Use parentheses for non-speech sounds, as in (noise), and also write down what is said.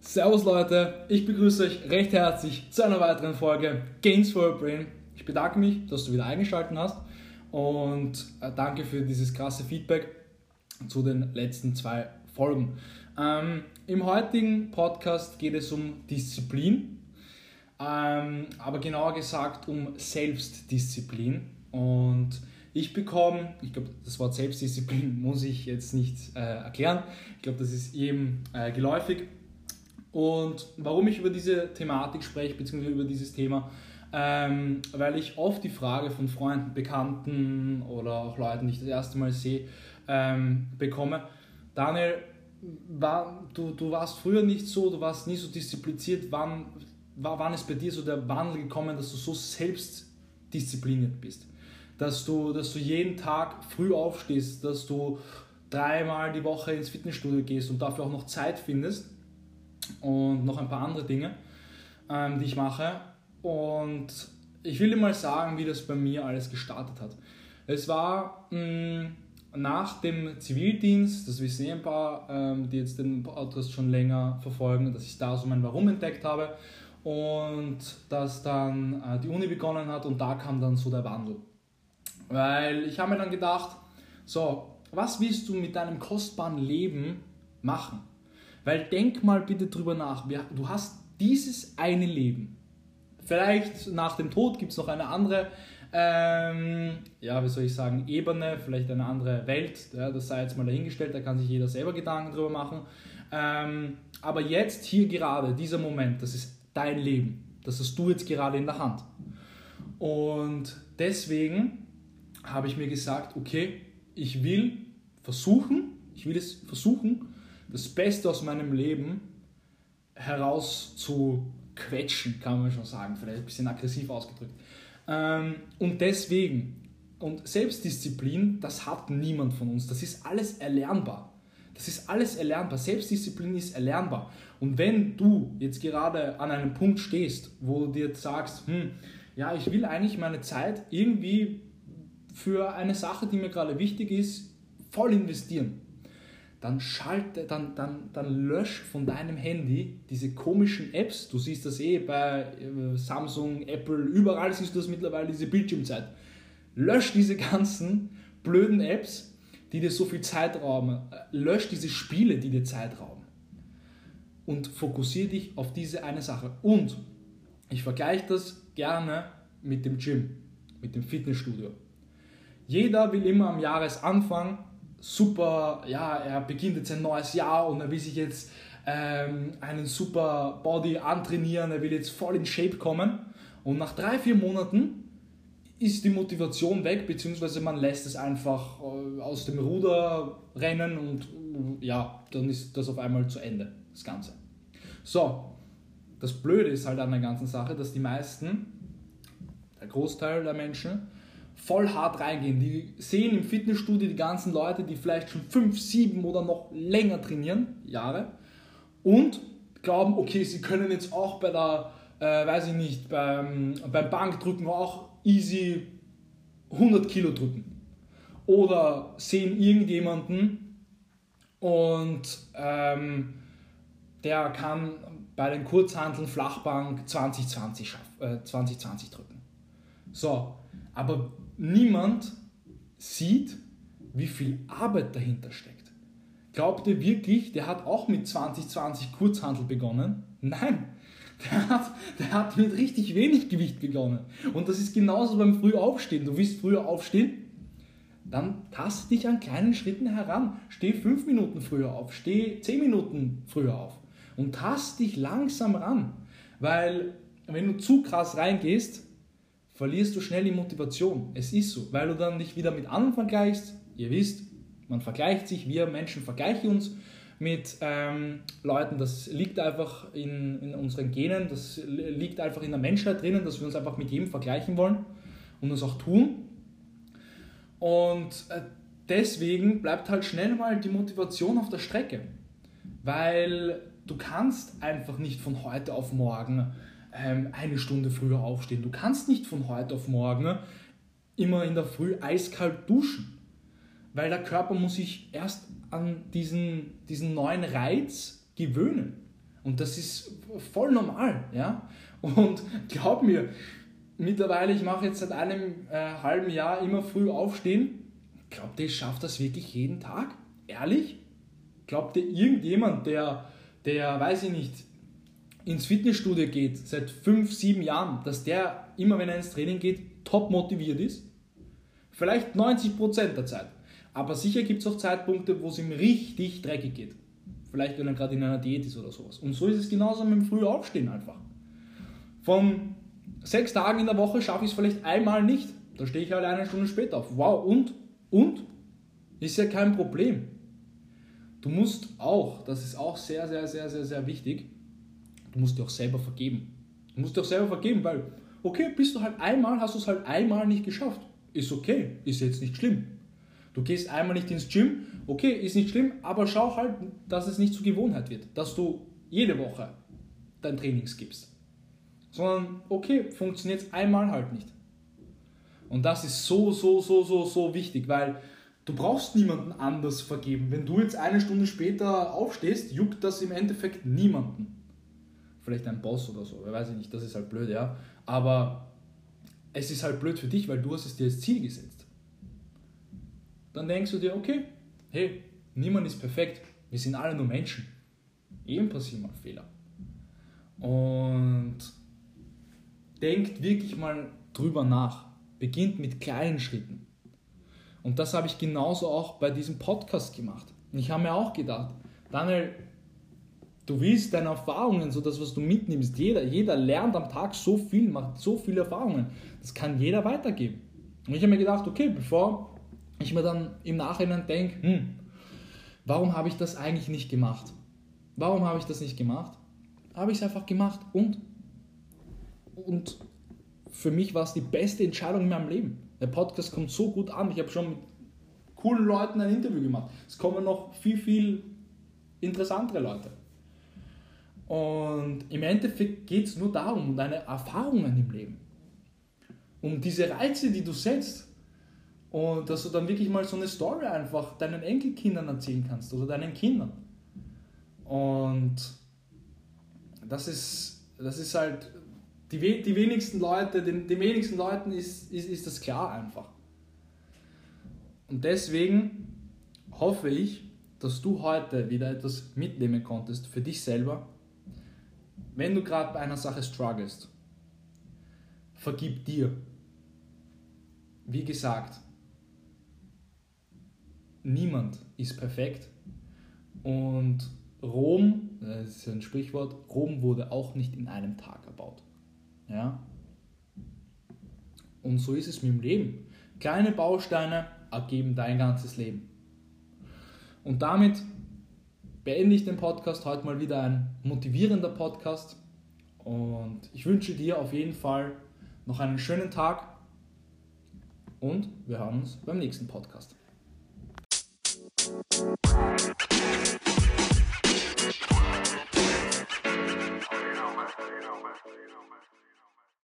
Servus Leute, ich begrüße euch recht herzlich zu einer weiteren Folge Games for Your Brain. Ich bedanke mich, dass du wieder eingeschaltet hast und äh, danke für dieses krasse Feedback zu den letzten zwei Folgen. Ähm, Im heutigen Podcast geht es um Disziplin, ähm, aber genauer gesagt um Selbstdisziplin. Und ich bekomme, ich glaube, das Wort Selbstdisziplin (laughs) muss ich jetzt nicht äh, erklären. Ich glaube, das ist jedem äh, geläufig. Und warum ich über diese Thematik spreche, beziehungsweise über dieses Thema, ähm, weil ich oft die Frage von Freunden, Bekannten oder auch Leuten, die ich das erste Mal sehe, ähm, bekomme, Daniel, war, du, du warst früher nicht so, du warst nie so diszipliniert, wann, war, wann ist bei dir so der Wandel gekommen, dass du so selbstdiszipliniert bist? Dass du, dass du jeden Tag früh aufstehst, dass du dreimal die Woche ins Fitnessstudio gehst und dafür auch noch Zeit findest und noch ein paar andere Dinge, ähm, die ich mache. Und ich will dir mal sagen, wie das bei mir alles gestartet hat. Es war mh, mm, nach dem Zivildienst, das wissen eh ein paar, ähm, die jetzt den Podcast schon länger verfolgen, dass ich da so mein Warum entdeckt habe und dass dann äh, die Uni begonnen hat und da kam dann so der Wandel. Weil ich habe mir dann gedacht, so, was willst du mit deinem kostbaren Leben machen? Weil denk mal bitte drüber nach. Du hast dieses eine Leben. Vielleicht nach dem Tod gibt es noch eine andere, ähm, ja, wie soll ich sagen, Ebene, vielleicht eine andere Welt. Ja, das sei jetzt mal dahingestellt, da kann sich jeder selber Gedanken drüber machen. Ähm, aber jetzt, hier gerade, dieser Moment, das ist dein Leben. Das hast du jetzt gerade in der Hand. Und deswegen habe ich mir gesagt, okay, ich will versuchen, ich will es versuchen, das Beste aus meinem Leben herauszuquetschen, kann man schon sagen, vielleicht ein bisschen aggressiv ausgedrückt. Ähm, und deswegen, und Selbstdisziplin, das hat niemand von uns, das ist alles erlernbar. Das ist alles erlernbar. Selbstdisziplin ist erlernbar. Und wenn du jetzt gerade an einem Punkt stehst, wo du dir sagst, hm, ja, ich will eigentlich meine Zeit irgendwie für eine Sache, die mir gerade wichtig ist, voll investieren dann schalte, dann, dann, dann lösch von deinem Handy diese komischen Apps. Du siehst das eh bei äh, Samsung, Apple, überall siehst du das mittlerweile, diese Bildschirmzeit. Lösch diese ganzen blöden Apps, die dir so viel Zeit rauben. Lösch diese Spiele, die dir Zeit rauben. Und fokussiere dich auf diese eine Sache. Und ich vergleiche das gerne mit dem Gym, mit dem Fitnessstudio. Jeder will immer am Jahresanfang super, ja, er beginnt jetzt ein neues Jahr und er will sich jetzt ähm, einen super Body antrainieren, er will jetzt voll in Shape kommen. Und nach drei, vier Monaten ist die Motivation weg, beziehungsweise man lässt es einfach äh, aus dem Ruder rennen und äh, ja, dann ist das auf einmal zu Ende, das Ganze. So, das Blöde ist halt an der ganzen Sache, dass die meisten, der Großteil der Menschen, voll hart reingehen. Die sehen im Fitnessstudio die ganzen Leute, die vielleicht schon 5, 7 oder noch länger trainieren, Jahre, und glauben, okay, sie können jetzt auch bei der, äh, weiß ich nicht, beim, beim Bankdrücken auch easy 100 Kilo drücken. Oder sehen irgendjemanden und ähm, der kann bei den Kurzhanteln Flachbank 2020, schaff, äh, 2020 drücken. So, aber niemand sieht, wie viel Arbeit dahinter steckt. Glaubt ihr wirklich, der hat auch mit 2020 Kurzhandel begonnen? Nein, der hat, der hat mit richtig wenig Gewicht begonnen. Und das ist genauso beim Frühaufstehen. Du willst früher aufstehen, dann taste dich an kleinen Schritten heran. Steh fünf Minuten früher auf, steh zehn Minuten früher auf und tast dich langsam ran. Weil wenn du zu krass reingehst, verlierst du schnell die Motivation. Es ist so, weil du dann nicht wieder mit anderen vergleichst. Ihr wisst, man vergleicht sich, wir Menschen vergleichen uns mit ähm, Leuten. Das liegt einfach in, in unseren Genen, das liegt einfach in der Menschheit drinnen, dass wir uns einfach mit jedem vergleichen wollen und das auch tun. Und äh, deswegen bleibt halt schnell mal die Motivation auf der Strecke, weil du kannst einfach nicht von heute auf morgen ähm, eine Stunde früher aufstehen. Du kannst nicht von heute auf morgen immer in der Früh eiskalt duschen, weil der Körper muss sich erst an diesen, diesen neuen Reiz gewöhnen. Und das ist voll normal, ja. Und (laughs) glaub mir, mittlerweile, ich mache jetzt seit einem äh, halben Jahr immer früh aufstehen. Glaubt ihr, ich schaffe das wirklich jeden Tag? Ehrlich? Glaubt ihr, irgendjemand, der, der, weiß ich nicht, ins Fitnessstudio geht, seit fünf, sieben Jahren, dass der immer, wenn er ins Training geht, top motiviert ist? Vielleicht 90% der Zeit. Aber sicher gibt es auch Zeitpunkte, wo es ihm richtig dreckig geht. Vielleicht, wenn er gerade in einer Diät ist oder sowas. Und so ist es genauso mit dem Frühaufstehen einfach. Von sechs Tagen in der Woche schaffe ich es vielleicht einmal nicht. Da stehe ich halt eine Stunde später auf. Wow, und? Und? Ist ja kein Problem. Du musst auch, das ist auch sehr, sehr, sehr, sehr, sehr wichtig, du musst dir auch selber vergeben. Du musst dir auch selber vergeben, weil, okay, bist du halt einmal, hast du es halt einmal nicht geschafft. Ist okay, ist jetzt nicht schlimm. Du gehst einmal nicht ins Gym, okay, ist nicht schlimm, aber schau halt, dass es nicht zur Gewohnheit wird, dass du jede Woche dein Trainings gibst. Sondern, okay, funktioniert es einmal halt nicht. Und das ist so, so, so, so, so wichtig, weil du brauchst niemanden anders vergeben. Wenn du jetzt eine Stunde später aufstehst, juckt das im Endeffekt niemanden. Vielleicht ein Boss oder so, weiß ich nicht, das ist halt blöd, ja. Aber es ist halt blöd für dich, weil du hast es dir als Ziel gesetzt. Dann denkst du dir, okay, hey, niemand ist perfekt, wir sind alle nur Menschen. Eben passieren mal Fehler. Und denkt wirklich mal drüber nach. Beginnt mit kleinen Schritten. Und das habe ich genauso auch bei diesem Podcast gemacht. Und ich habe mir auch gedacht, Daniel, du willst deine Erfahrungen, so das, was du mitnimmst, jeder, jeder lernt am Tag so viel, macht so viele Erfahrungen. Das kann jeder weitergeben. Und ich habe mir gedacht, okay, bevor ich mir dann im Nachhinein denke, hm, warum habe ich das eigentlich nicht gemacht? Warum habe ich das nicht gemacht? Habe ich es einfach gemacht und und für mich war es die beste Entscheidung in meinem Leben. Der Podcast kommt so gut an. Ich habe schon mit coolen Leuten ein Interview gemacht. Es kommen noch viel, viel interessantere Leute. Und im Endeffekt geht es nur darum, um deine Erfahrungen im Leben. Um diese Reize, die du setzt. Und dass du dann wirklich mal so eine Story einfach deinen Enkelkindern erzählen kannst oder deinen Kindern. Und das ist, das ist halt die, die wenigsten Leute, den, den wenigsten Leuten ist, ist, ist das klar einfach. Und deswegen hoffe ich, dass du heute wieder etwas mitnehmen konntest für dich selber. Wenn du gerade bei einer Sache strugglest, vergib dir. Wie gesagt, niemand ist perfekt und Rom, das ist ein Sprichwort, Rom wurde auch nicht in einem Tag erbaut. Ja? Und so ist es mit dem Leben. Kleine Bausteine ergeben dein ganzes Leben. Und damit beende ich den Podcast heute mal wieder ein motivierender Podcast. Und ich wünsche dir auf jeden Fall noch einen schönen Tag und wir hören uns beim nächsten Podcast. thank you